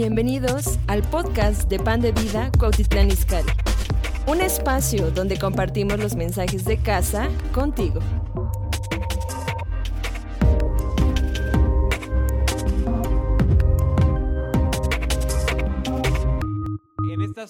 Bienvenidos al podcast de Pan de Vida Cuautitlán Izcalli. Un espacio donde compartimos los mensajes de casa contigo.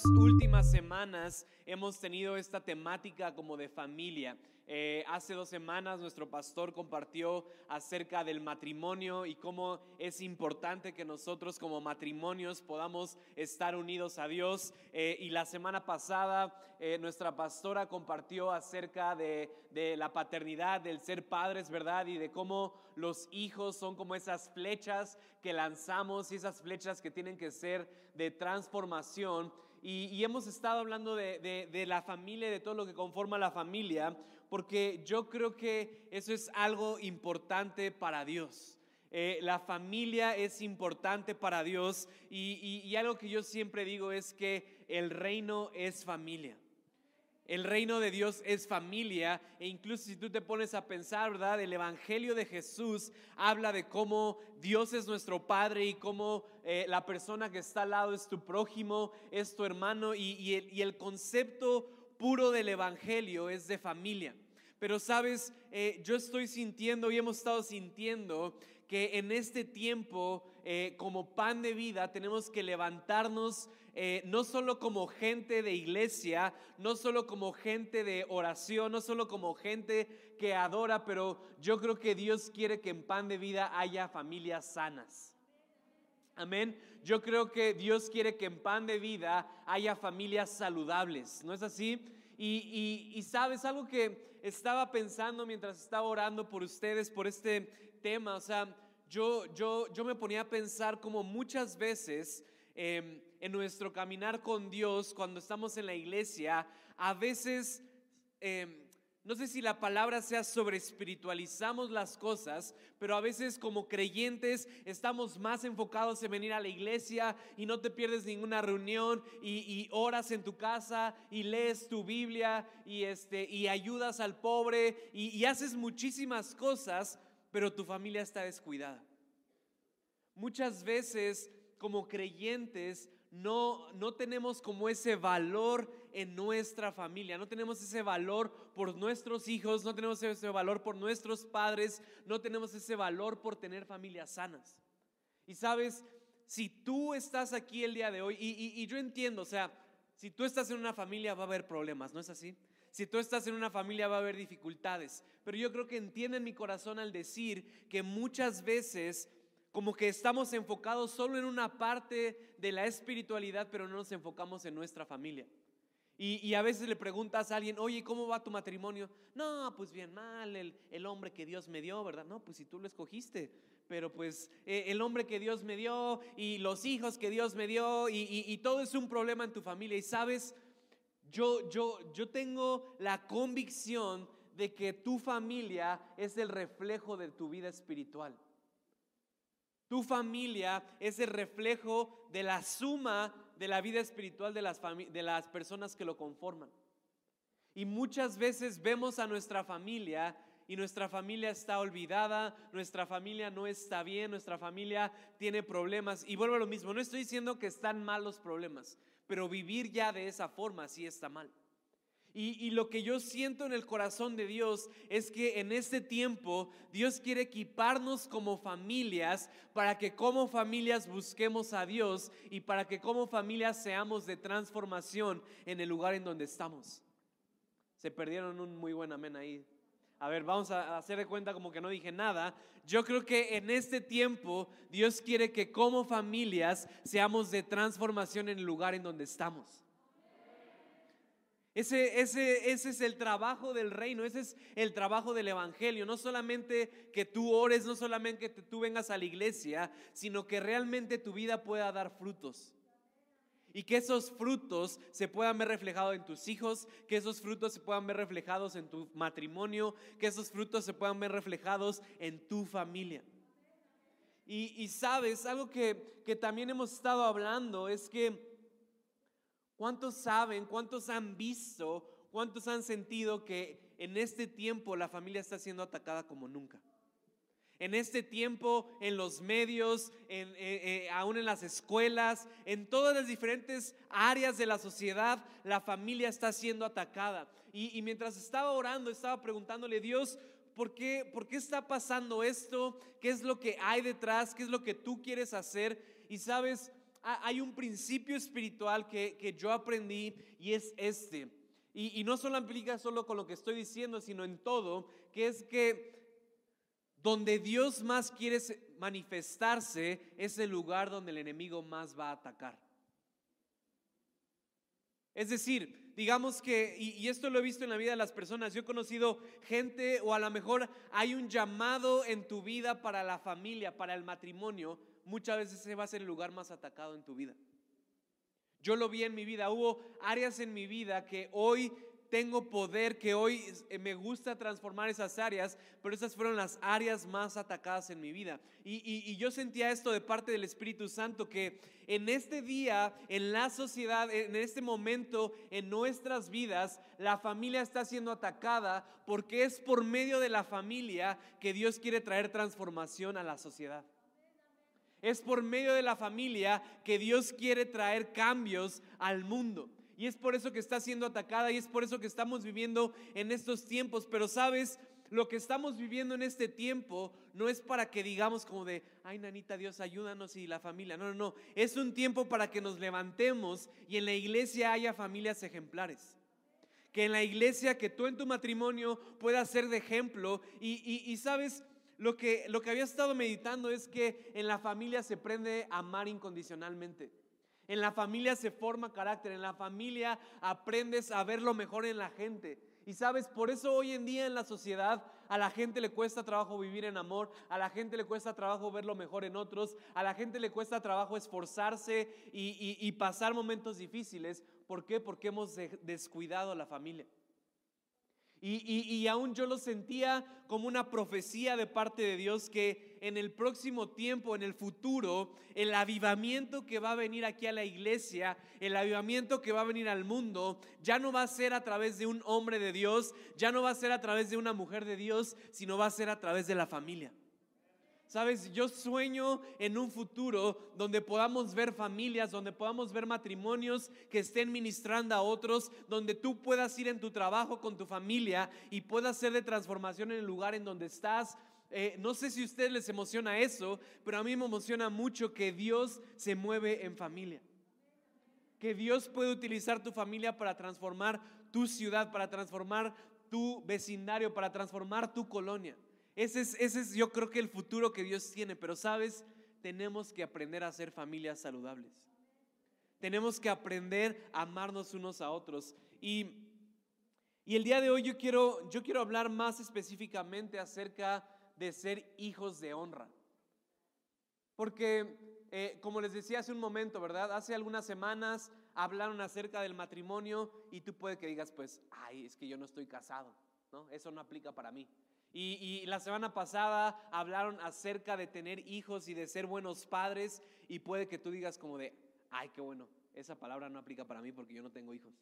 Estas últimas semanas hemos tenido esta temática como de familia. Eh, hace dos semanas nuestro pastor compartió acerca del matrimonio y cómo es importante que nosotros como matrimonios podamos estar unidos a Dios. Eh, y la semana pasada eh, nuestra pastora compartió acerca de, de la paternidad, del ser padres, ¿verdad? Y de cómo los hijos son como esas flechas que lanzamos y esas flechas que tienen que ser de transformación. Y, hemos estado hablando de, de, la familia, de todo lo que conforma la familia, porque yo creo que eso es algo importante para Dios. Eh, la familia es importante para Dios y, y algo que yo siempre digo es que el reino es familia. El reino de Dios es familia e incluso si tú te pones a pensar, ¿verdad? El Evangelio de Jesús habla de cómo Dios es nuestro Padre y cómo eh, la persona que está al lado es tu prójimo, es tu hermano y, el, concepto puro del Evangelio es de familia. Pero sabes, eh, yo estoy sintiendo y hemos estado sintiendo que en este tiempo, eh, como pan de vida, tenemos que levantarnos eh, no solo como gente de iglesia, no solo como gente de oración, no solo como gente que adora, pero yo creo que Dios quiere que en pan de vida haya familias sanas. Amén. Yo creo que Dios quiere que en pan de vida haya familias saludables, ¿no es así? Y, y, sabes algo que estaba pensando mientras estaba orando por ustedes, por este tema, o sea, yo, yo, yo me ponía a pensar como muchas veces Em, en nuestro caminar con Dios, cuando estamos en la iglesia, a veces, em, no sé si la palabra sea sobre espiritualizamos las cosas, pero a veces como creyentes estamos más enfocados en venir a la iglesia y no te pierdes ninguna reunión y, oras en tu casa y lees tu Biblia y, este, y ayudas al pobre y, y haces muchísimas cosas, pero tu familia está descuidada. Muchas veces como creyentes no, no tenemos como ese valor en nuestra familia, no tenemos ese valor por nuestros hijos, no tenemos ese valor por nuestros padres, no tenemos ese valor por tener familias sanas. Y sabes, si tú estás aquí el día de hoy, y, y yo entiendo, o sea, si tú estás en una familia va a haber problemas, ¿no es así? Si tú estás en una familia va a haber dificultades, pero yo creo que entienden mi corazón al decir que muchas veces como que estamos enfocados solo en una parte de la espiritualidad, pero no nos enfocamos en nuestra familia. Y, a veces le preguntas a alguien, oye, ¿cómo va tu matrimonio? No, pues bien mal, el, hombre que Dios me dio, ¿verdad? No, pues si tú lo escogiste, pero pues eh, el hombre que Dios me dio y los hijos que Dios me dio y, y todo es un problema en tu familia. Y sabes, yo, yo, yo tengo la convicción de que tu familia es el reflejo de tu vida espiritual. Tu familia es el reflejo de la suma de la vida espiritual de las, de las personas que lo conforman. Y muchas veces vemos a nuestra familia y nuestra familia está olvidada, nuestra familia no está bien, nuestra familia tiene problemas. Y vuelvo a lo mismo, no estoy diciendo que están mal los problemas, pero vivir ya de esa forma sí está mal. Y, lo que yo siento en el corazón de Dios es que en este tiempo Dios quiere equiparnos como familias para que como familias busquemos a Dios y para que como familias seamos de transformación en el lugar en donde estamos. Se perdieron un muy buen amén ahí. A ver, vamos a hacer de cuenta como que no dije nada. Yo creo que en este tiempo Dios quiere que como familias seamos de transformación en el lugar en donde estamos. Ese, ese, ese, es el trabajo del reino, ese es el trabajo del evangelio. No solamente que tú ores, no solamente que tú vengas a la iglesia, sino que realmente tu vida pueda dar frutos. Y que esos frutos se puedan ver reflejados en tus hijos, que esos frutos se puedan ver reflejados en tu matrimonio, que esos frutos se puedan ver reflejados en tu familia. Y, y sabes, algo que, que también hemos estado hablando es que ¿Cuántos saben, cuántos han visto, cuántos han sentido que en este tiempo la familia está siendo atacada como nunca? En este tiempo, en los medios, en, eh, eh, aún en las escuelas, en todas las diferentes áreas de la sociedad, la familia está siendo atacada. Y, y mientras estaba orando, estaba preguntándole, Dios, ¿por qué, ¿por qué está pasando esto? ¿Qué es lo que hay detrás? ¿Qué es lo que tú quieres hacer? Y sabes, hay un principio espiritual que, que yo aprendí y es este. Y, y, no solo aplica solo con lo que estoy diciendo, sino en todo, que es que donde Dios más quiere manifestarse es el lugar donde el enemigo más va a atacar. Es decir, digamos que, y, esto lo he visto en la vida de las personas, yo he conocido gente o a lo mejor hay un llamado en tu vida para la familia, para el matrimonio, muchas veces ese va a ser el lugar más atacado en tu vida. Yo lo vi en mi vida, hubo áreas en mi vida que hoy tengo poder, que hoy eh, me gusta transformar esas áreas, pero esas fueron las áreas más atacadas en mi vida. Y, yo sentía esto de parte del Espíritu Santo, que en este día, en la sociedad, en este momento, en nuestras vidas, la familia está siendo atacada porque es por medio de la familia que Dios quiere traer transformación a la sociedad. Es por medio de la familia que Dios quiere traer cambios al mundo. Y es por eso que está siendo atacada y es por eso que estamos viviendo en estos tiempos. Pero sabes, lo que estamos viviendo en este tiempo no es para que digamos como de, ay nanita Dios, ayúdanos y la familia. No, no, no. Es un tiempo para que nos levantemos y en la iglesia haya familias ejemplares. Que en la iglesia, que tú en tu matrimonio puedas ser de ejemplo. Y, y sabes, lo que, lo que había estado meditando es que en la familia se aprende a amar incondicionalmente. En la familia se forma carácter, en la familia aprendes a ver lo mejor en la gente. Y sabes, por eso hoy en día en la sociedad a la gente le cuesta trabajo vivir en amor, a la gente le cuesta trabajo ver lo mejor en otros, a la gente le cuesta trabajo esforzarse y, y pasar momentos difíciles. ¿Por qué? Porque hemos descuidado a la familia. Y, aún yo lo sentía como una profecía de parte de Dios que en el próximo tiempo, en el futuro, el avivamiento que va a venir aquí a la iglesia, el avivamiento que va a venir al mundo, ya no va a ser a través de un hombre de Dios, ya no va a ser a través de una mujer de Dios, sino va a ser a través de la familia. Sabes, yo sueño en un futuro donde podamos ver familias, donde podamos ver matrimonios que estén ministrando a otros, donde tú puedas ir en tu trabajo con tu familia y puedas ser de transformación en el lugar en donde estás. Eh, no sé si a ustedes les emociona eso, pero a mí me emociona mucho que Dios se mueve en familia. Que Dios puede utilizar tu familia para transformar tu ciudad, para transformar tu vecindario, para transformar tu colonia. Ese es, yo creo que el futuro que Dios tiene, pero sabes, tenemos que aprender a ser familias saludables. Tenemos que aprender a amarnos unos a otros. Y, el día de hoy yo quiero, yo quiero hablar más específicamente acerca de ser hijos de honra. Porque, eh, como les decía hace un momento, ¿verdad? Hace algunas semanas hablaron acerca del matrimonio y tú puedes que digas, pues, ay, es que yo no estoy casado, ¿no? Eso no aplica para mí. Y, la semana pasada hablaron acerca de tener hijos y de ser buenos padres y puede que tú digas como de, ay, qué bueno, esa palabra no aplica para mí porque yo no tengo hijos.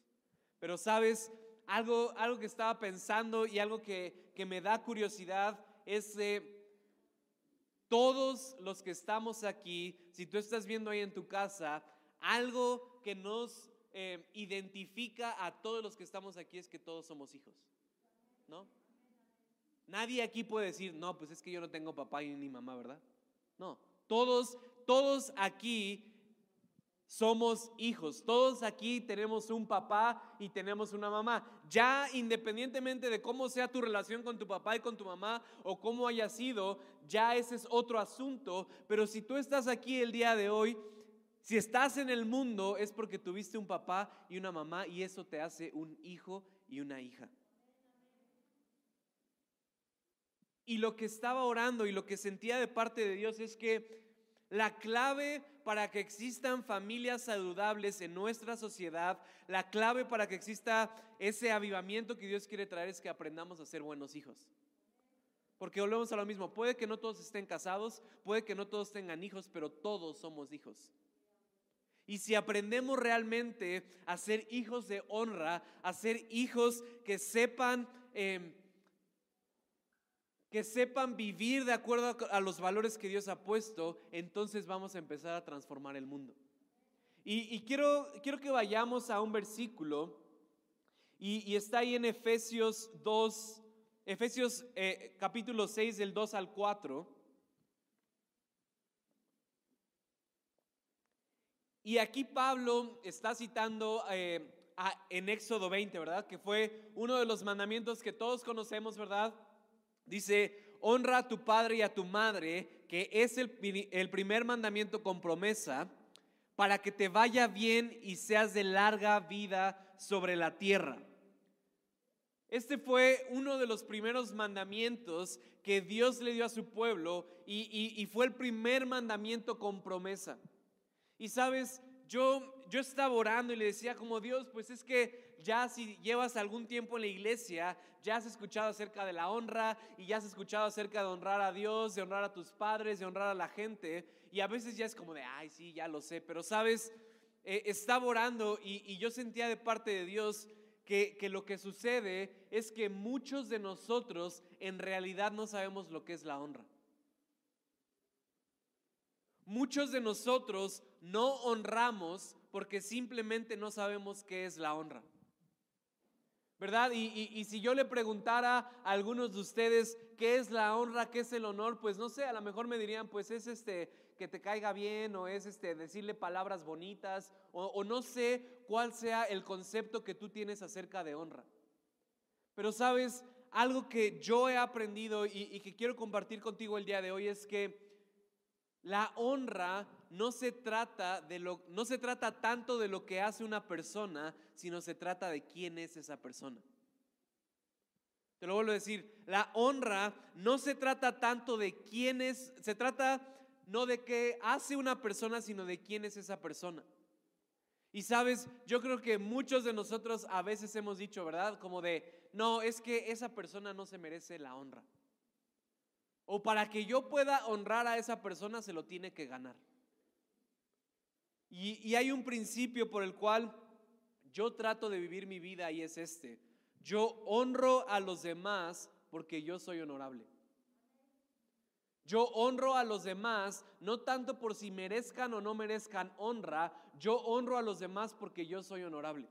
Pero sabes, algo, algo que estaba pensando y algo que, que me da curiosidad es de todos los que estamos aquí, si tú estás viendo ahí en tu casa, algo que nos eh, identifica a todos los que estamos aquí es que todos somos hijos, ¿no? Nadie aquí puede decir, no, pues es que yo no tengo papá ni mamá, ¿verdad? No, todos, todos aquí somos hijos. Todos aquí tenemos un papá y tenemos una mamá. Ya independientemente de cómo sea tu relación con tu papá y con tu mamá o cómo haya sido, ya ese es otro asunto. Pero si tú estás aquí el día de hoy, si estás en el mundo es porque tuviste un papá y una mamá y eso te hace un hijo y una hija. Y lo que estaba orando y lo que sentía de parte de Dios es que la clave para que existan familias saludables en nuestra sociedad, la clave para que exista ese avivamiento que Dios quiere traer es que aprendamos a ser buenos hijos. Porque volvemos a lo mismo, puede que no todos estén casados, puede que no todos tengan hijos, pero todos somos hijos. Y si aprendemos realmente a ser hijos de honra, a ser hijos que sepan... Eh, que sepan vivir de acuerdo a los valores que Dios ha puesto, entonces vamos a empezar a transformar el mundo. Y, quiero, quiero que vayamos a un versículo, y, está ahí en Efesios 2, Efesios eh, capítulo 6 del 2 al 4. Y aquí Pablo está citando eh, en Éxodo 20, ¿verdad? Que fue uno de los mandamientos que todos conocemos, ¿verdad? Dice, honra a tu padre y a tu madre, que es el, el primer mandamiento con promesa, para que te vaya bien y seas de larga vida sobre la tierra. Este fue uno de los primeros mandamientos que Dios le dio a su pueblo y, y fue el primer mandamiento con promesa. Y sabes, yo, yo estaba orando y le decía como Dios, pues es que ya si llevas algún tiempo en la iglesia, ya has escuchado acerca de la honra y ya has escuchado acerca de honrar a Dios, de honrar a tus padres, de honrar a la gente. Y a veces ya es como de, ay, sí, ya lo sé, pero sabes, eh, estaba orando y, y, yo sentía de parte de Dios que, que lo que sucede es que muchos de nosotros en realidad no sabemos lo que es la honra. Muchos de nosotros no honramos porque simplemente no sabemos qué es la honra. ¿Verdad? Y, si yo le preguntara a algunos de ustedes qué es la honra, qué es el honor, pues no sé, a lo mejor me dirían, pues es este que te caiga bien o es este decirle palabras bonitas o, no sé cuál sea el concepto que tú tienes acerca de honra. Pero sabes, algo que yo he aprendido y que quiero compartir contigo el día de hoy es que la honra no se trata de lo no se trata tanto de lo que hace una persona, sino se trata de quién es esa persona. Te lo vuelvo a decir, la honra no se trata tanto de quién es, se trata no de qué hace una persona, sino de quién es esa persona. Y sabes, yo creo que muchos de nosotros a veces hemos dicho, ¿verdad? Como de, no, es que esa persona no se merece la honra. O para que yo pueda honrar a esa persona se lo tiene que ganar. Y, hay un principio por el cual yo trato de vivir mi vida y es este. Yo honro a los demás porque yo soy honorable. Yo honro a los demás no tanto por si merezcan o no merezcan honra, yo honro a los demás porque yo soy honorable.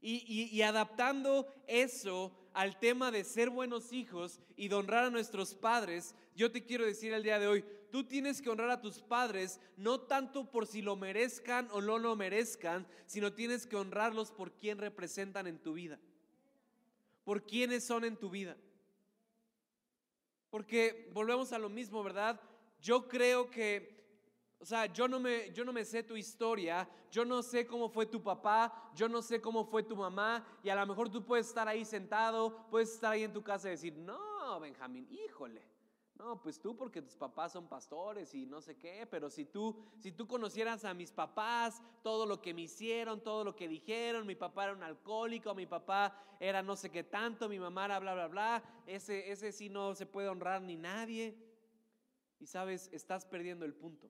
Y, adaptando eso al tema de ser buenos hijos y de honrar a nuestros padres, yo te quiero decir el día de hoy, tú tienes que honrar a tus padres no tanto por si lo merezcan o no lo merezcan, sino tienes que honrarlos por quién representan en tu vida, por quiénes son en tu vida. Porque volvemos a lo mismo, ¿verdad? Yo creo que o sea, yo no, me, yo no me sé tu historia, yo no sé cómo fue tu papá, yo no sé cómo fue tu mamá, y a lo mejor tú puedes estar ahí sentado, puedes estar ahí en tu casa y decir, no, Benjamín, híjole. No, pues tú porque tus papás son pastores y no sé qué, pero si tú, si tú conocieras a mis papás, todo lo que me hicieron, todo lo que dijeron, mi papá era un alcohólico, mi papá era no sé qué tanto, mi mamá era bla, bla, bla, ese, ese sí no se puede honrar ni nadie. Y sabes, estás perdiendo el punto.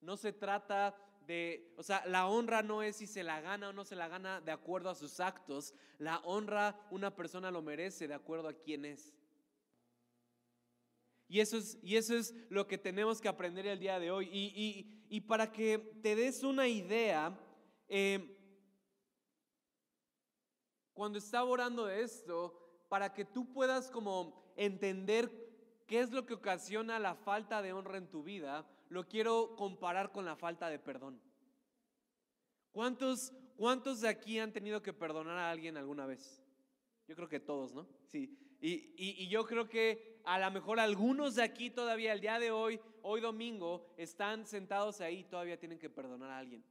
No se trata de, o sea, la honra no es si se la gana o no se la gana de acuerdo a sus actos. La honra una persona lo merece de acuerdo a quién es. Y eso es, y eso es lo que tenemos que aprender el día de hoy. Y, para que te des una idea, eh, cuando estaba orando de esto, para que tú puedas como entender qué es lo que ocasiona la falta de honra en tu vida, lo quiero comparar con la falta de perdón. ¿Cuántos, ¿Cuántos de aquí han tenido que perdonar a alguien alguna vez? Yo creo que todos, ¿no? Sí. Y, y, yo creo que a lo mejor algunos de aquí todavía, el día de hoy, hoy domingo, están sentados ahí y todavía tienen que perdonar a alguien.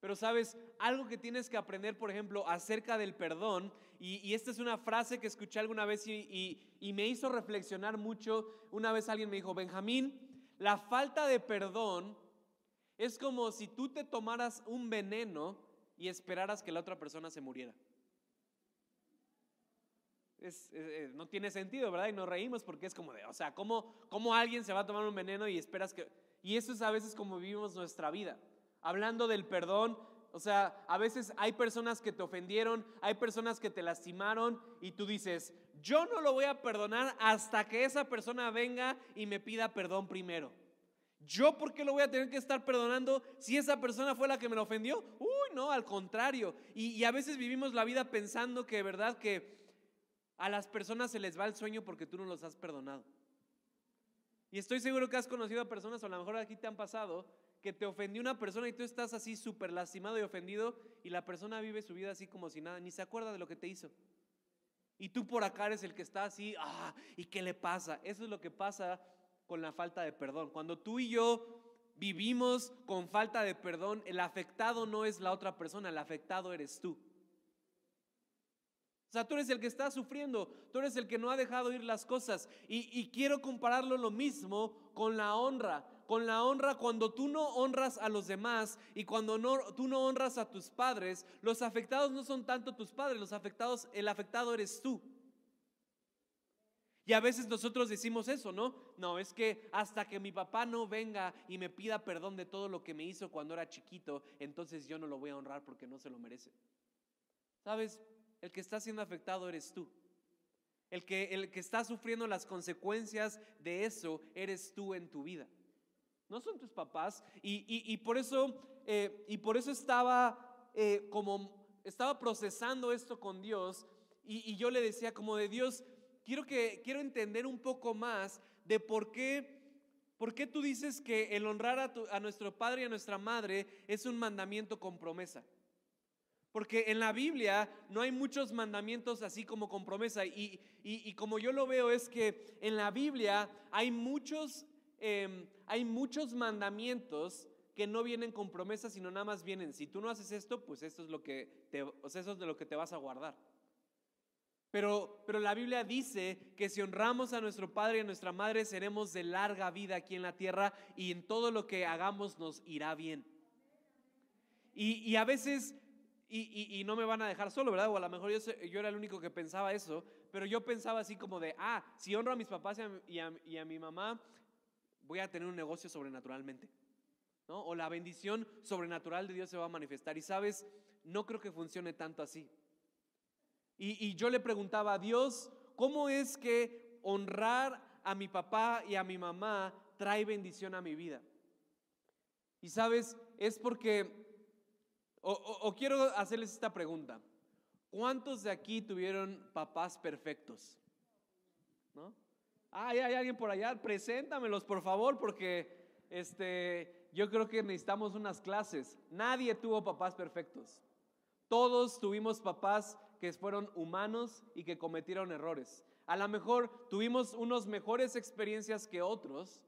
Pero sabes, algo que tienes que aprender, por ejemplo, acerca del perdón, y, y esta es una frase que escuché alguna vez y, y, me hizo reflexionar mucho. Una vez alguien me dijo, Benjamín, la falta de perdón es como si tú te tomaras un veneno y esperaras que la otra persona se muriera. no tiene sentido, ¿verdad? Y nos reímos porque es como de, o sea, ¿cómo, ¿cómo alguien se va a tomar un veneno y esperas que... Y eso es a veces como vivimos nuestra vida. Hablando del perdón, o sea, a veces hay personas que te ofendieron, hay personas que te lastimaron y tú dices, yo no lo voy a perdonar hasta que esa persona venga y me pida perdón primero. ¿Yo por qué lo voy a tener que estar perdonando si esa persona fue la que me lo ofendió? Uy, no, al contrario. Y, a veces vivimos la vida pensando que, ¿verdad? Que a las personas se les va el sueño porque tú no los has perdonado. Y estoy seguro que has conocido a personas, o a lo mejor aquí te han pasado, que te ofendió una persona y tú estás así súper lastimado y ofendido y la persona vive su vida así como si nada, ni se acuerda de lo que te hizo. Y tú por acá eres el que está así, ah, ¿y qué le pasa? Eso es lo que pasa con la falta de perdón. Cuando tú y yo vivimos con falta de perdón, el afectado no es la otra persona, el afectado eres tú. O sea, tú eres el que está sufriendo, tú eres el que no ha dejado ir las cosas. Y, quiero compararlo lo mismo con la honra. Con la honra, cuando tú no honras a los demás y cuando no, tú no honras a tus padres, los afectados no son tanto tus padres, los afectados, el afectado eres tú. Y a veces nosotros decimos eso, ¿no? No, es que hasta que mi papá no venga y me pida perdón de todo lo que me hizo cuando era chiquito, entonces yo no lo voy a honrar porque no se lo merece. ¿Sabes? El que está siendo afectado eres tú. El que, el que está sufriendo las consecuencias de eso eres tú en tu vida. No son tus papás. Y, por, eso, eh, y por eso estaba eh, como, estaba procesando esto con Dios. Y, yo le decía como de Dios, quiero, que, quiero entender un poco más de por qué ¿Por qué tú dices que el honrar a, a, nuestro padre y a nuestra madre es un mandamiento con promesa? Porque en la Biblia no hay muchos mandamientos así como con promesa. Y, como yo lo veo es que en la Biblia hay muchos, em, hay muchos mandamientos que no vienen con promesa, sino nada más vienen. Si tú no haces esto, pues esto es lo que te, eso es de lo que te vas a guardar. Pero, pero la Biblia dice que si honramos a nuestro Padre y a nuestra Madre, seremos de larga vida aquí en la tierra y en todo lo que hagamos nos irá bien. Y, y a veces y, no me van a dejar solo, ¿verdad? O a lo mejor yo, yo, era el único que pensaba eso, pero yo pensaba así como de, ah, si honro a mis papás y a, mi mamá, voy a tener un negocio sobrenaturalmente. ¿no? O la bendición sobrenatural de Dios se va a manifestar. Y sabes, no creo que funcione tanto así. Y, yo le preguntaba a Dios, ¿cómo es que honrar a mi papá y a mi mamá trae bendición a mi vida? Y sabes, es porque o, quiero hacerles esta pregunta. ¿Cuántos de aquí tuvieron papás perfectos? ¿No? Ah, hay alguien por allá, preséntamelos por favor, porque este, yo creo que necesitamos unas clases. Nadie tuvo papás perfectos. Todos tuvimos papás que fueron humanos y que cometieron errores. A lo mejor tuvimos unos mejores experiencias que otros,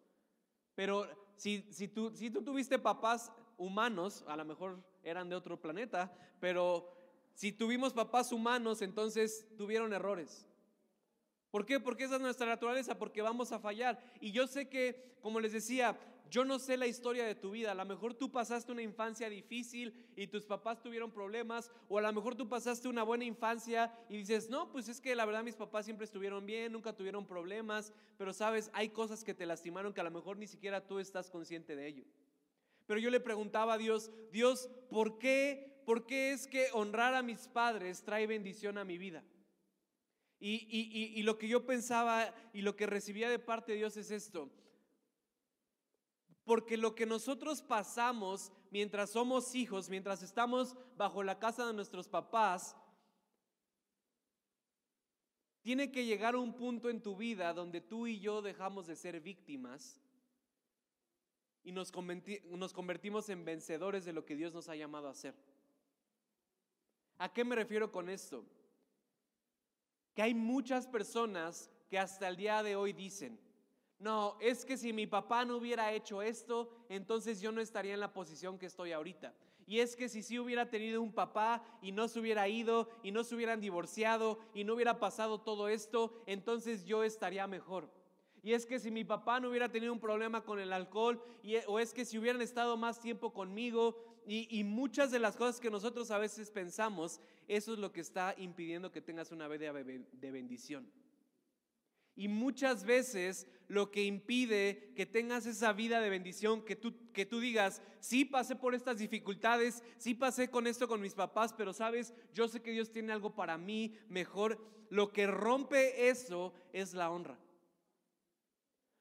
pero si, si, tú, si tú tuviste papás humanos, a lo mejor eran de otro planeta, pero si tuvimos papás humanos, entonces tuvieron errores. ¿Por qué? Porque esa es nuestra naturaleza, porque vamos a fallar. Y yo sé que, como les decía, yo no sé la historia de tu vida. A lo mejor tú pasaste una infancia difícil y tus papás tuvieron problemas, o a lo mejor tú pasaste una buena infancia y dices, no, pues es que la verdad mis papás siempre estuvieron bien, nunca tuvieron problemas, pero sabes, hay cosas que te lastimaron que a lo mejor ni siquiera tú estás consciente de ello. Pero yo le preguntaba a Dios, Dios, ¿por qué, por qué es que honrar a mis padres trae bendición a mi vida? Y, lo que yo pensaba y lo que recibía de parte de Dios es esto. Porque lo que nosotros pasamos mientras somos hijos, mientras estamos bajo la casa de nuestros papás, tiene que llegar un punto en tu vida donde tú y yo dejamos de ser víctimas y nos, convertimos en vencedores de lo que Dios nos ha llamado a hacer. ¿A qué me refiero con esto? Que hay muchas personas que hasta el día de hoy dicen, no, es que si mi papá no hubiera hecho esto, entonces yo no estaría en la posición que estoy ahorita. Y es que si sí hubiera tenido un papá y no se hubiera ido y no se hubieran divorciado y no hubiera pasado todo esto, entonces yo estaría mejor. Y es que si mi papá no hubiera tenido un problema con el alcohol, y, o es que si hubieran estado más tiempo conmigo, y, muchas de las cosas que nosotros a veces pensamos, eso es lo que está impidiendo que tengas una vida de bendición. Y muchas veces lo que impide que tengas esa vida de bendición, que tú, que tú digas, sí pasé por estas dificultades, sí pasé con esto con mis papás, pero sabes, yo sé que Dios tiene algo para mí mejor. Lo que rompe eso es la honra.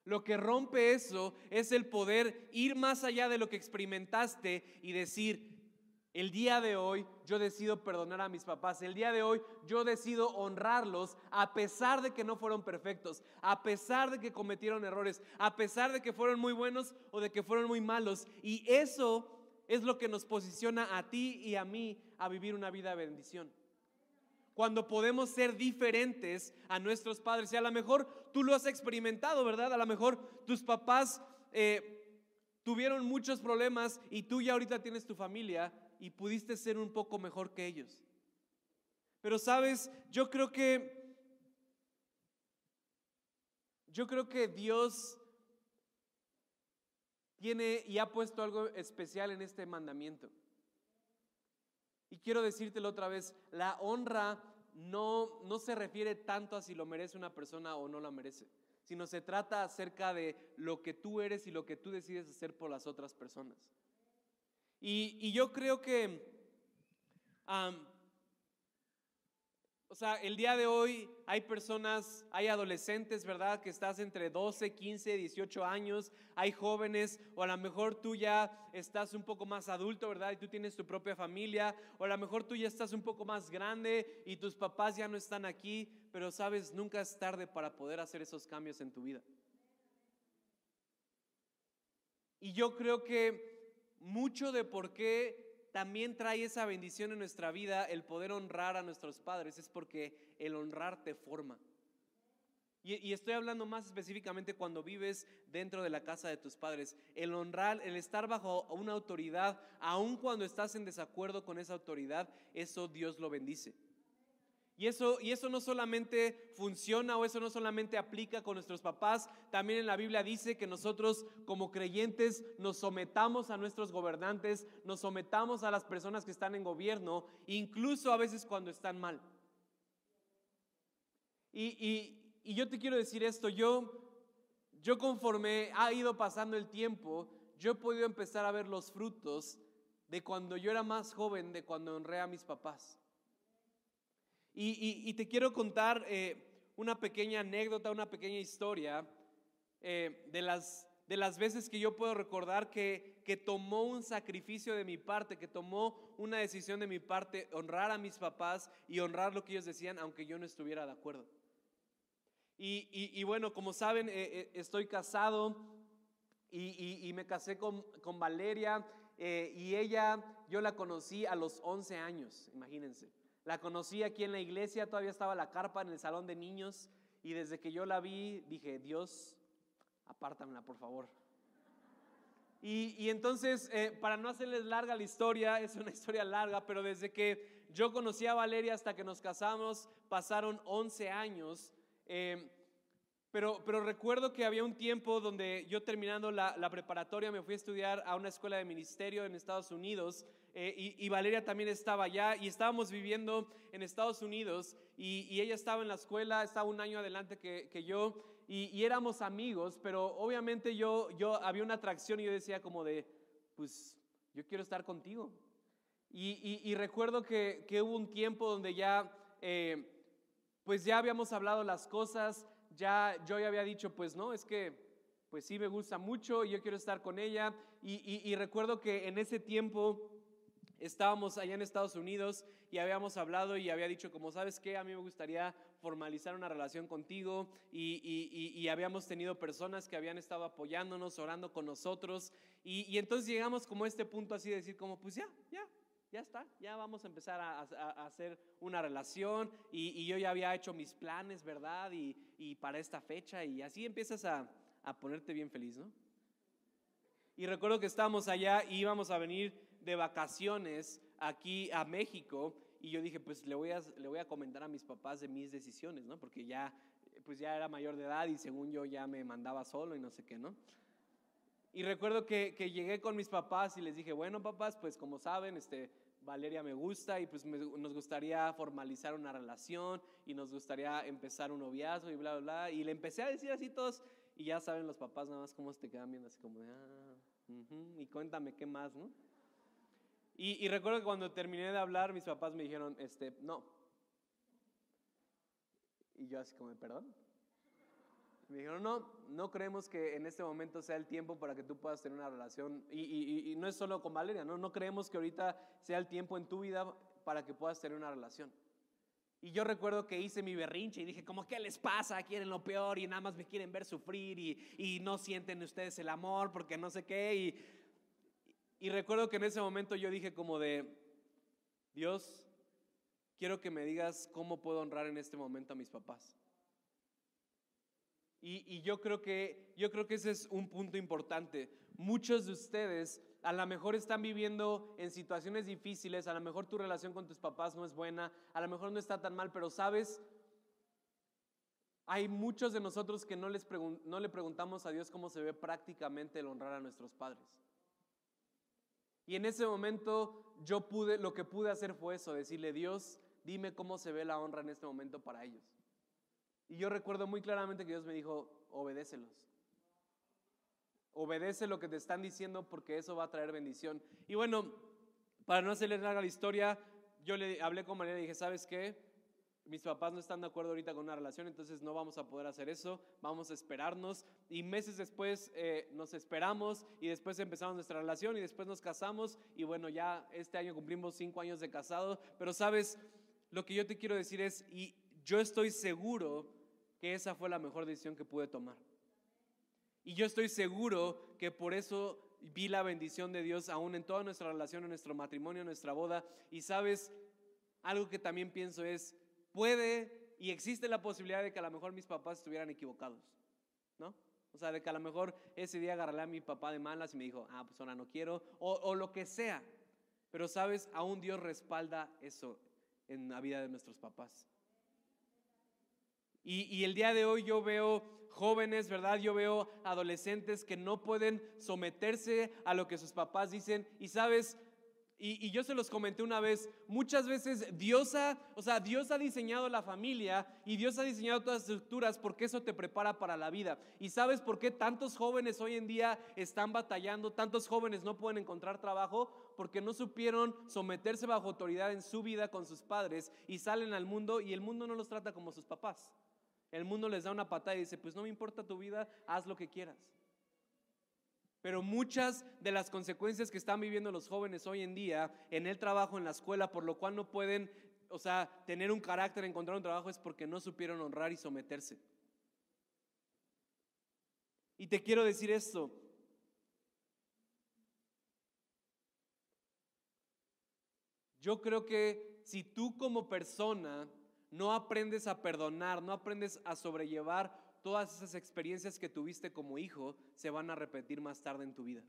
Lo que rompe eso es el poder ir más allá de lo que experimentaste y decir, el día de hoy yo decido perdonar a mis papás. El día de hoy yo decido honrarlos a pesar de que no fueron perfectos, a pesar de que cometieron errores, a pesar de que fueron muy buenos o de que fueron muy malos. Y eso es lo que nos posiciona a ti y a mí a vivir una vida de bendición. Cuando podemos ser diferentes a nuestros padres. Y a lo mejor tú lo has experimentado, ¿verdad? A lo mejor tus papás eh, tuvieron muchos problemas y tú ya ahorita tienes tu familia y pudiste ser un poco mejor que ellos. Pero sabes, yo creo que yo creo que Dios tiene y ha puesto algo especial en este mandamiento. Y quiero decírtelo otra vez, la honra no, no se refiere tanto a si lo merece una persona o no la merece, sino se trata acerca de lo que tú eres y lo que tú decides hacer por las otras personas. Y, yo creo que, o sea, el día de hoy hay personas, hay adolescentes, ¿verdad? Que estás entre 12, 15, 18 años, hay jóvenes, o a lo mejor tú ya estás un poco más adulto, ¿verdad? Y tú tienes tu propia familia, o a lo mejor tú ya estás un poco más grande y tus papás ya no están aquí, pero sabes, nunca es tarde para poder hacer esos cambios en tu vida. Y yo creo que mucho de por qué también trae esa bendición en nuestra vida, el poder honrar a nuestros padres, es porque el honrar te forma. Y, estoy hablando más específicamente cuando vives dentro de la casa de tus padres. El honrar, el estar bajo una autoridad, aun cuando estás en desacuerdo con esa autoridad, eso Dios lo bendice. Y eso, y eso no solamente funciona o eso no solamente aplica con nuestros papás, también en la Biblia dice que nosotros como creyentes nos sometamos a nuestros gobernantes, nos sometamos a las personas que están en gobierno, incluso a veces cuando están mal. Y, y yo te quiero decir esto, yo, yo conforme ha ido pasando el tiempo, yo he podido empezar a ver los frutos de cuando yo era más joven, de cuando honré a mis papás. Y, te quiero contar eh, una pequeña anécdota, una pequeña historia eh, de, las, de las veces que yo puedo recordar que, que tomó un sacrificio de mi parte, que tomó una decisión de mi parte, honrar a mis papás y honrar lo que ellos decían, aunque yo no estuviera de acuerdo. Y, bueno, como saben, eh, estoy casado y, me casé con, con Valeria y ella, yo la conocí a los 11 años, imagínense. La conocí aquí en la iglesia, todavía estaba la carpa en el salón de niños y desde que yo la vi dije, Dios, apártamela por favor. Y, entonces, eh, para no hacerles larga la historia, es una historia larga, pero desde que yo conocí a Valeria hasta que nos casamos, pasaron 11 años. Eh, pero, pero, recuerdo que había un tiempo donde yo terminando la, la, preparatoria me fui a estudiar a una escuela de ministerio en Estados Unidos eh, y, Valeria también estaba allá y estábamos viviendo en Estados Unidos y, ella estaba en la escuela, estaba un año adelante que, que yo y, éramos amigos, pero obviamente yo, yo había una atracción y yo decía como de, pues yo quiero estar contigo. Y, recuerdo que, que, hubo un tiempo donde ya, eh, pues ya habíamos hablado las cosas, ya yo ya había dicho, pues no, es que pues sí me gusta mucho y yo quiero estar con ella. y recuerdo que en ese tiempo estábamos allá en Estados Unidos y habíamos hablado y había dicho, como sabes que a mí me gustaría formalizar una relación contigo y, habíamos tenido personas que habían estado apoyándonos, orando con nosotros y, entonces llegamos como a este punto así de decir como, pues ya, ya, ya está, ya vamos a empezar a, hacer una relación y, yo ya había hecho mis planes, ¿verdad? Y, para esta fecha y así empiezas a, a ponerte bien feliz, ¿no? Y recuerdo que estábamos allá y íbamos a venir de vacaciones aquí a México y yo dije, pues le voy a, le voy a comentar a mis papás de mis decisiones, ¿no? Porque ya, pues ya era mayor de edad y según yo ya me mandaba solo y no sé qué, ¿no? Y recuerdo que, que llegué con mis papás y les dije, bueno papás, pues como saben, este, Valeria me gusta y pues nos gustaría formalizar una relación y nos gustaría empezar un noviazgo y bla, bla, bla. Y le empecé a decir así todos y ya saben los papás nada más cómo se te quedan viendo así como, ah, y cuéntame qué más, ¿no? Y, y, recuerdo que cuando terminé de hablar, mis papás me dijeron, este, no. Y yo así como, perdón. Me dijeron, no, no creemos que en este momento sea el tiempo para que tú puedas tener una relación. Y, no es solo con Valeria, ¿no? No creemos que ahorita sea el tiempo en tu vida para que puedas tener una relación. Y yo recuerdo que hice mi berrinche y dije, como, ¿qué les pasa? Quieren lo peor y nada más me quieren ver sufrir y, no sienten ustedes el amor porque no sé qué. Y, y recuerdo que en ese momento yo dije como de, Dios, quiero que me digas cómo puedo honrar en este momento a mis papás. Y, yo, creo que, yo creo que ese es un punto importante. Muchos de ustedes a lo mejor están viviendo en situaciones difíciles, a lo mejor tu relación con tus papás no es buena, a lo mejor no está tan mal, pero sabes, hay muchos de nosotros que no, les no le preguntamos a Dios cómo se ve prácticamente el honrar a nuestros padres. Y en ese momento yo pude, lo que pude hacer fue eso, decirle, Dios, dime cómo se ve la honra en este momento para ellos. Y yo recuerdo muy claramente que Dios me dijo, obedécelos. Obedece lo que te están diciendo porque eso va a traer bendición. Y bueno, para no hacerles larga la historia, yo le hablé con María y dije, ¿sabes qué? Mis papás no están de acuerdo ahorita con una relación, entonces no vamos a poder hacer eso, vamos a esperarnos. Y meses después eh, nos esperamos y después empezamos nuestra relación y después nos casamos y bueno, ya este año cumplimos cinco años de casado. Pero sabes, lo que yo te quiero decir es, y yo estoy seguro que esa fue la mejor decisión que pude tomar. Y yo estoy seguro que por eso vi la bendición de Dios aún en toda nuestra relación, en nuestro matrimonio, en nuestra boda. Y sabes, algo que también pienso es, puede y existe la posibilidad de que a lo mejor mis papás estuvieran equivocados, ¿no? O sea, de que a lo mejor ese día agarré a mi papá de malas y me dijo, ah, pues ahora no quiero, o, o lo que sea. Pero sabes, aún Dios respalda eso en la vida de nuestros papás. Y, el día de hoy yo veo jóvenes, ¿verdad? Yo veo adolescentes que no pueden someterse a lo que sus papás dicen. Y sabes, y, yo se los comenté una vez, muchas veces Dios ha, o sea, Dios ha diseñado la familia y Dios ha diseñado todas las estructuras porque eso te prepara para la vida. ¿Y sabes por qué tantos jóvenes hoy en día están batallando, tantos jóvenes no pueden encontrar trabajo? Porque no supieron someterse bajo autoridad en su vida con sus padres y salen al mundo y el mundo no los trata como sus papás. El mundo les da una patada y dice, pues no me importa tu vida, haz lo que quieras. Pero muchas de las consecuencias que están viviendo los jóvenes hoy en día en el trabajo, en la escuela, por lo cual no pueden, o sea, tener un carácter, encontrar un trabajo, es porque no supieron honrar y someterse. Y te quiero decir esto. Yo creo que si tú como persona no aprendes a perdonar, no aprendes a sobrellevar todas esas experiencias que tuviste como hijo, se van a repetir más tarde en tu vida.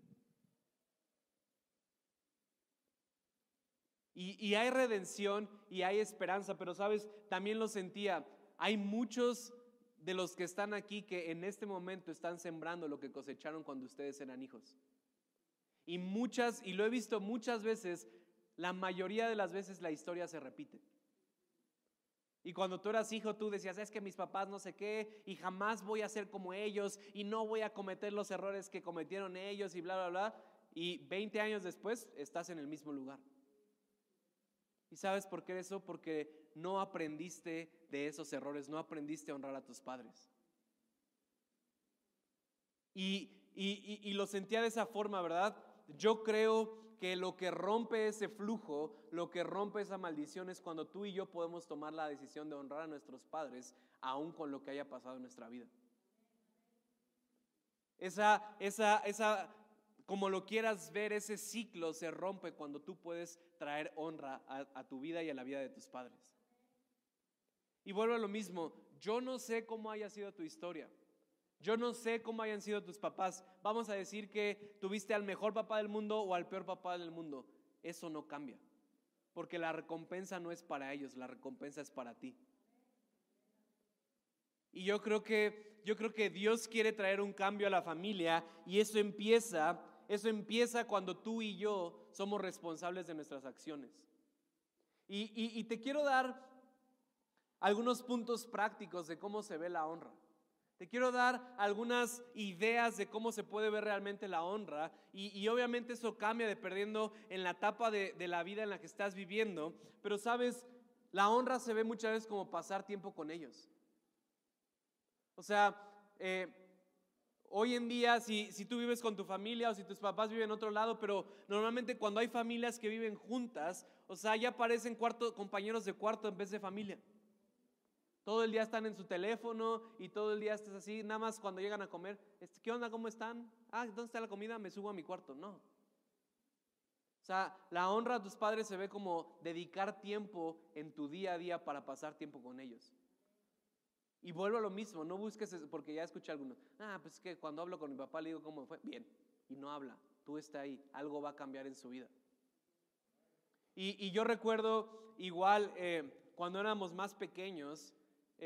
Y, hay redención y hay esperanza, pero sabes, también lo sentía, hay muchos de los que están aquí que en este momento están sembrando lo que cosecharon cuando ustedes eran hijos. Y muchas, y lo he visto muchas veces, la mayoría de las veces la historia se repite. Y cuando tú eras hijo, tú decías, es que mis papás no sé qué, y jamás voy a ser como ellos, y no voy a cometer los errores que cometieron ellos, y bla, bla, bla. Y 20 años después estás en el mismo lugar. ¿Y sabes por qué eso? Porque no aprendiste de esos errores, no aprendiste a honrar a tus padres. Y, y, y, y lo sentía de esa forma, ¿verdad? Yo creo que lo que rompe ese flujo, lo que rompe esa maldición es cuando tú y yo podemos tomar la decisión de honrar a nuestros padres, aun con lo que haya pasado en nuestra vida. Esa, esa, esa, como lo quieras ver, ese ciclo se rompe cuando tú puedes traer honra a, a tu vida y a la vida de tus padres. Y vuelvo a lo mismo, yo no sé cómo haya sido tu historia. Yo no sé cómo hayan sido tus papás. Vamos a decir que tuviste al mejor papá del mundo o al peor papá del mundo. Eso no cambia. Porque la recompensa no es para ellos, la recompensa es para ti. Y yo creo que yo creo que Dios quiere traer un cambio a la familia y eso empieza eso empieza cuando tú y yo somos responsables de nuestras acciones. Y, te quiero dar algunos puntos prácticos de cómo se ve la honra. Te quiero dar algunas ideas de cómo se puede ver realmente la honra y, obviamente eso cambia dependiendo en la etapa de, la vida en la que estás viviendo, pero sabes, la honra se ve muchas veces como pasar tiempo con ellos. O sea, eh, Hoy en día, si, si, tú vives con tu familia o si tus papás viven en otro lado, pero normalmente cuando hay familias que viven juntas, o sea, ya parecen cuarto, compañeros de cuarto en vez de familia. Todo el día están en su teléfono y todo el día estás así, nada más cuando llegan a comer, este, ¿qué onda? ¿Cómo están? Ah, ¿dónde está la comida? Me subo a mi cuarto. No. O sea, la honra a tus padres se ve como dedicar tiempo en tu día a día para pasar tiempo con ellos. Y vuelvo a lo mismo, no busques, porque ya escuché algunos, ah, pues es que cuando hablo con mi papá le digo cómo fue, bien, y no habla, tú está ahí, algo va a cambiar en su vida. Y, yo recuerdo igual, eh, cuando éramos más pequeños,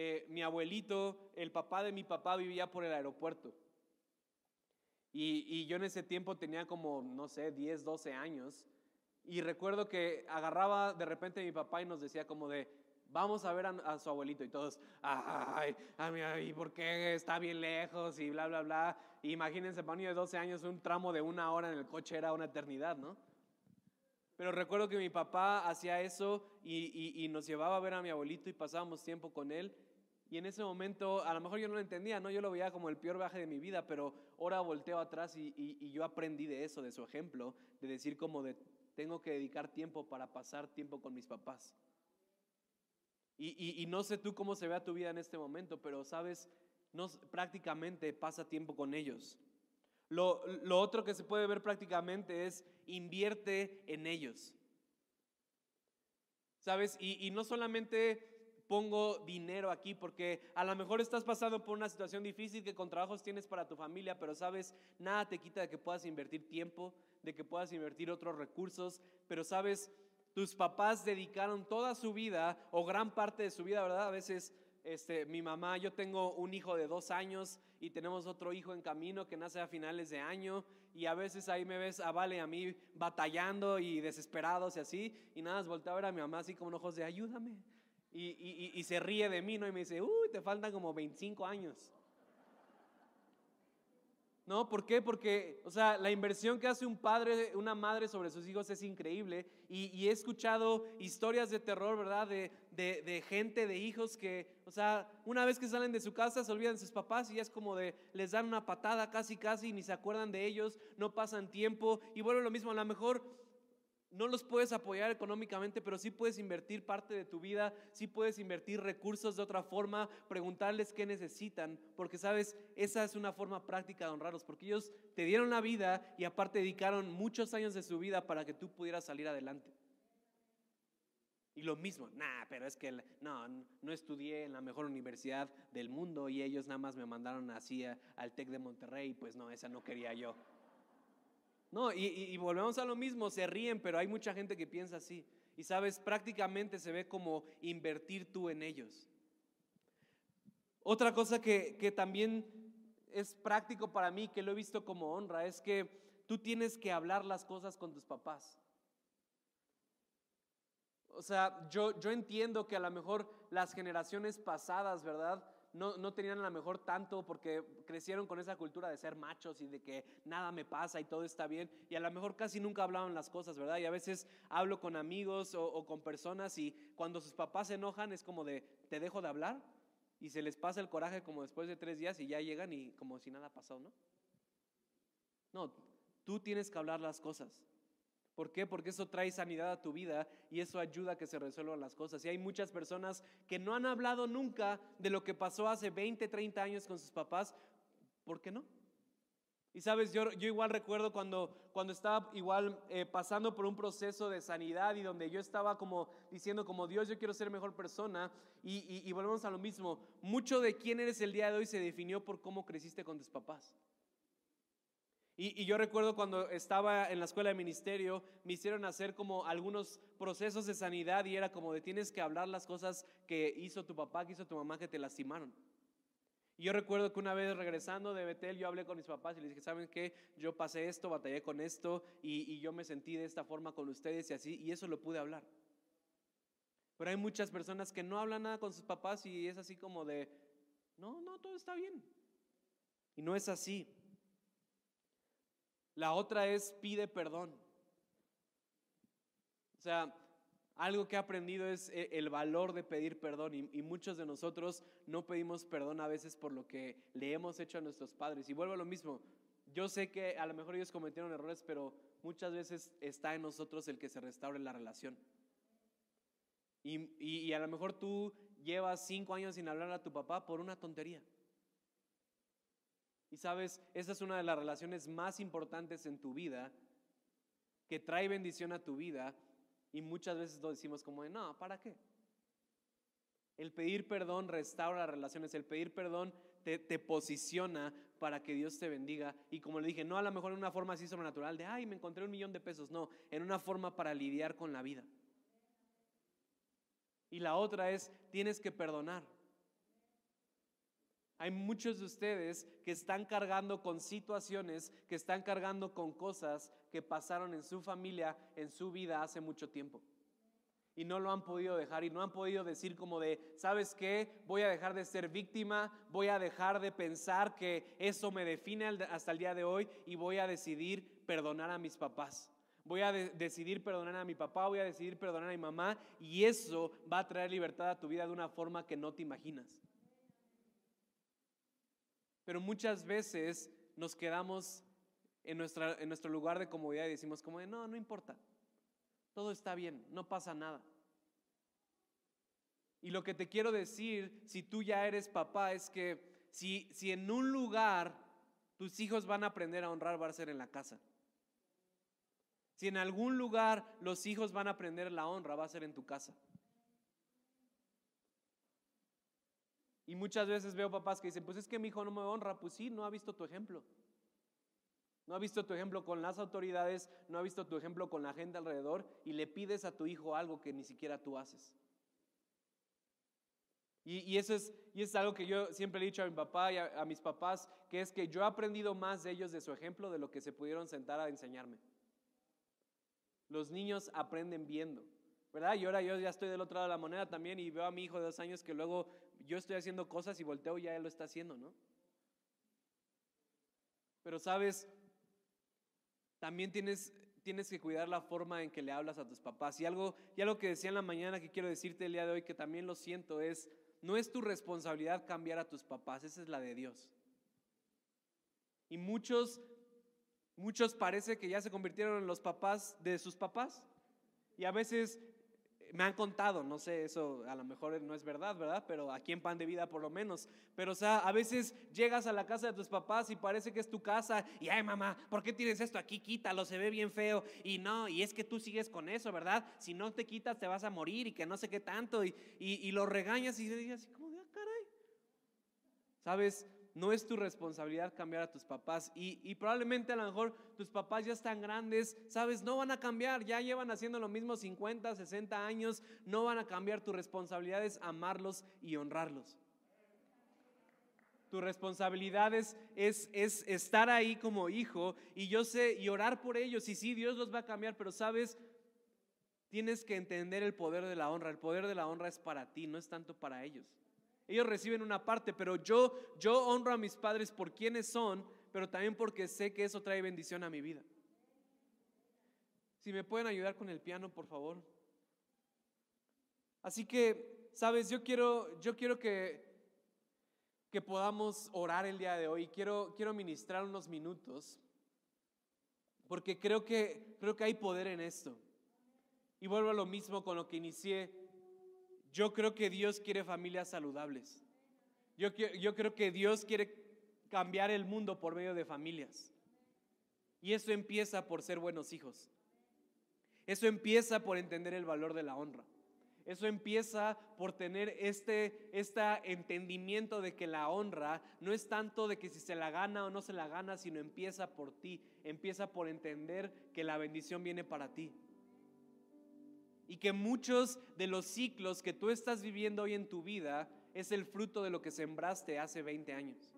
eh, mi abuelito, el papá de mi papá vivía por el aeropuerto. Y, y, yo en ese tiempo tenía como, no sé, 10, 12 años. Y recuerdo que agarraba de repente a mi papá y nos decía como de, vamos a ver a, su abuelito y todos, ay, ¿y por qué está bien lejos? Y bla, bla, bla. imagínense, para un niño de 12 años, un tramo de una hora en el coche era una eternidad, ¿no? Pero recuerdo que mi papá hacía eso y, nos llevaba a ver a mi abuelito y pasábamos tiempo con él. Y en ese momento, a lo mejor yo no lo entendía, ¿no? Yo lo veía como el peor viaje de mi vida, pero ahora volteo atrás y, y yo aprendí de eso, de su ejemplo, de decir como de, tengo que dedicar tiempo para pasar tiempo con mis papás. Y, no sé tú cómo se vea tu vida en este momento, pero sabes, no, prácticamente pasa tiempo con ellos. Lo, otro que se puede ver prácticamente es invierte en ellos. ¿Sabes? Y, no solamente pongo dinero aquí, porque a lo mejor estás pasando por una situación difícil que con trabajos tienes para tu familia, pero sabes, nada te quita de que puedas invertir tiempo, de que puedas invertir otros recursos, pero sabes, tus papás dedicaron toda su vida o gran parte de su vida, ¿verdad? A veces este, mi mamá, yo tengo un hijo de dos años y tenemos otro hijo en camino que nace a finales de año y a veces ahí me ves a Vale a mí batallando y desesperados y así y nada, volteo a ver a mi mamá así con ojos de ayúdame y, y se ríe de mí ¿no? y me dice, uy, te faltan como 25 años. ¿No? ¿Por qué? Porque, o sea, la inversión que hace un padre, una madre sobre sus hijos es increíble. Y, he escuchado historias de terror, ¿verdad? De, de, gente, de hijos que, o sea, una vez que salen de su casa se olvidan de sus papás y es como de, les dan una patada casi, casi, ni se acuerdan de ellos, no pasan tiempo. Y bueno, lo mismo, a lo mejor no los puedes apoyar económicamente, pero sí puedes invertir parte de tu vida, sí puedes invertir recursos de otra forma, preguntarles qué necesitan, porque sabes, esa es una forma práctica de honrarlos, porque ellos te dieron la vida y aparte dedicaron muchos años de su vida para que tú pudieras salir adelante. Y lo mismo, nah, pero es que no, no estudié en la mejor universidad del mundo y ellos nada más me mandaron así al TEC de Monterrey, pues no, esa no quería yo. No, y, volvemos a lo mismo, se ríen, pero hay mucha gente que piensa así. Y sabes, prácticamente se ve como invertir tú en ellos. Otra cosa que, que también es práctico para mí, que lo he visto como honra, es que tú tienes que hablar las cosas con tus papás. O sea, yo, yo entiendo que a lo mejor las generaciones pasadas, ¿verdad? No, no tenían a lo mejor tanto porque crecieron con esa cultura de ser machos y de que nada me pasa y todo está bien. Y a lo mejor casi nunca hablaban las cosas, ¿verdad? Y a veces hablo con amigos o, con personas y cuando sus papás se enojan es como de, te dejo de hablar y se les pasa el coraje como después de tres días y ya llegan y como si nada pasó, ¿no? No, tú tienes que hablar las cosas. ¿Por qué? Porque eso trae sanidad a tu vida y eso ayuda a que se resuelvan las cosas. Y hay muchas personas que no han hablado nunca de lo que pasó hace 20, 30 años con sus papás. ¿Por qué no? Y sabes, yo, yo igual recuerdo cuando, cuando estaba igual eh, pasando por un proceso de sanidad y donde yo estaba como diciendo como Dios, yo quiero ser mejor persona. Y, y volvemos a lo mismo. Mucho de quién eres el día de hoy se definió por cómo creciste con tus papás. Y, yo recuerdo cuando estaba en la escuela de ministerio, me hicieron hacer como algunos procesos de sanidad y era como de tienes que hablar las cosas que hizo tu papá, que hizo tu mamá, que te lastimaron. Y yo recuerdo que una vez regresando de Betel, yo hablé con mis papás y les dije, ¿saben qué? Yo pasé esto, batallé con esto y, y yo me sentí de esta forma con ustedes y así, y eso lo pude hablar. Pero hay muchas personas que no hablan nada con sus papás y es así como de, no, no, todo está bien. Y no es así. La otra es pide perdón. O sea, algo que he aprendido es eh, el valor de pedir perdón y, muchos de nosotros no pedimos perdón a veces por lo que le hemos hecho a nuestros padres. Y vuelvo a lo mismo, yo sé que a lo mejor ellos cometieron errores, pero muchas veces está en nosotros el que se restaure la relación. Y, y a lo mejor tú llevas cinco años sin hablar a tu papá por una tontería. Y sabes, esa es una de las relaciones más importantes en tu vida, que trae bendición a tu vida y muchas veces lo decimos como de, no, ¿para qué? El pedir perdón restaura las relaciones, el pedir perdón te, te, posiciona para que Dios te bendiga. Y como le dije, no a lo mejor en una forma así sobrenatural de, ay, me encontré un millón de pesos, no, en una forma para lidiar con la vida. Y la otra es, tienes que perdonar. Hay muchos de ustedes que están cargando con situaciones, que están cargando con cosas que pasaron en su familia, en su vida hace mucho tiempo. Y no lo han podido dejar y no han podido decir como de, ¿sabes qué? Voy a dejar de ser víctima, voy a dejar de pensar que eso me define hasta el día de hoy y voy a decidir perdonar a mis papás. Voy a decidir perdonar a mi papá, voy a decidir perdonar a mi mamá y eso va a traer libertad a tu vida de una forma que no te imaginas. Pero muchas veces nos quedamos en, en nuestro lugar de comodidad y decimos como de, no, no importa, todo está bien, no pasa nada. Y lo que te quiero decir, si tú ya eres papá, es que si, si en un lugar tus hijos van a aprender a honrar, va a ser en la casa. Si en algún lugar los hijos van a aprender la honra, va a ser en tu casa. Y muchas veces veo papás que dicen, pues es que mi hijo no me honra. Pues sí, no ha visto tu ejemplo. No ha visto tu ejemplo con las autoridades, no ha visto tu ejemplo con la gente alrededor y le pides a tu hijo algo que ni siquiera tú haces. Y, eso es, y es algo que yo siempre he dicho a mi papá y a, a mis papás, que es que yo he aprendido más de ellos de su ejemplo de lo que se pudieron sentar a enseñarme. Los niños aprenden viendo. ¿verdad? Y ahora yo ya estoy del otro lado de la moneda también y veo a mi hijo de dos años que luego yo estoy haciendo cosas y volteo y ya él lo está haciendo, ¿no? Pero sabes, también tienes, tienes que cuidar la forma en que le hablas a tus papás. Y algo, y algo que decía en la mañana que quiero decirte el día de hoy, que también lo siento, es, no es tu responsabilidad cambiar a tus papás, esa es la de Dios. Y muchos, muchos parece que ya se convirtieron en los papás de sus papás. Y a veces me han contado, no sé, eso a lo mejor no es verdad, ¿verdad? Pero aquí en Pan de Vida por lo menos. Pero o sea, a veces llegas a la casa de tus papás y parece que es tu casa y, ay mamá, ¿por qué tienes esto aquí? Quítalo, se ve bien feo. Y no, y es que tú sigues con eso, ¿verdad? Si no te quitas te vas a morir y que no sé qué tanto. Y, y, lo regañas y dices como de, ah, caray. ¿Sabes? No es tu responsabilidad cambiar a tus papás y, probablemente a lo mejor tus papás ya están grandes, sabes, no van a cambiar, ya llevan haciendo lo mismo 50, 60 años, no van a cambiar. Tu responsabilidad es amarlos y honrarlos. Tu responsabilidad es, es, es, estar ahí como hijo y yo sé, y orar por ellos. Y sí, Dios los va a cambiar, pero sabes, tienes que entender el poder de la honra. El poder de la honra es para ti, no es tanto para ellos. Ellos reciben una parte, pero yo, yo honro a mis padres por quienes son, pero también porque sé que eso trae bendición a mi vida. Si me pueden ayudar con el piano, por favor. Así que, sabes, yo quiero, yo quiero que, que podamos orar el día de hoy. Quiero, quiero ministrar unos minutos, porque creo que, creo que hay poder en esto. Y vuelvo a lo mismo con lo que inicié yo creo que Dios quiere familias saludables. Yo, yo creo que Dios quiere cambiar el mundo por medio de familias. Y eso empieza por ser buenos hijos. Eso empieza por entender el valor de la honra. Eso empieza por tener este, este entendimiento de que la honra no es tanto de que si se la gana o no se la gana, sino empieza por ti. Empieza por entender que la bendición viene para ti. Y que muchos de los ciclos que tú estás viviendo hoy en tu vida es el fruto de lo que sembraste hace 20 años.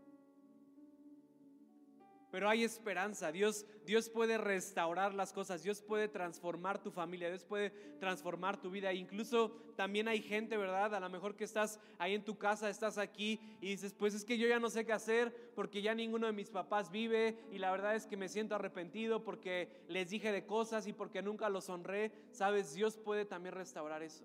Pero hay esperanza. Dios, Dios puede restaurar las cosas. Dios puede transformar tu familia. Dios puede transformar tu vida. Incluso también hay gente, ¿verdad? A lo mejor que estás ahí en tu casa, estás aquí y dices, pues es que yo ya no sé qué hacer porque ya ninguno de mis papás vive y la verdad es que me siento arrepentido porque les dije de cosas y porque nunca los honré. Sabes, Dios puede también restaurar eso.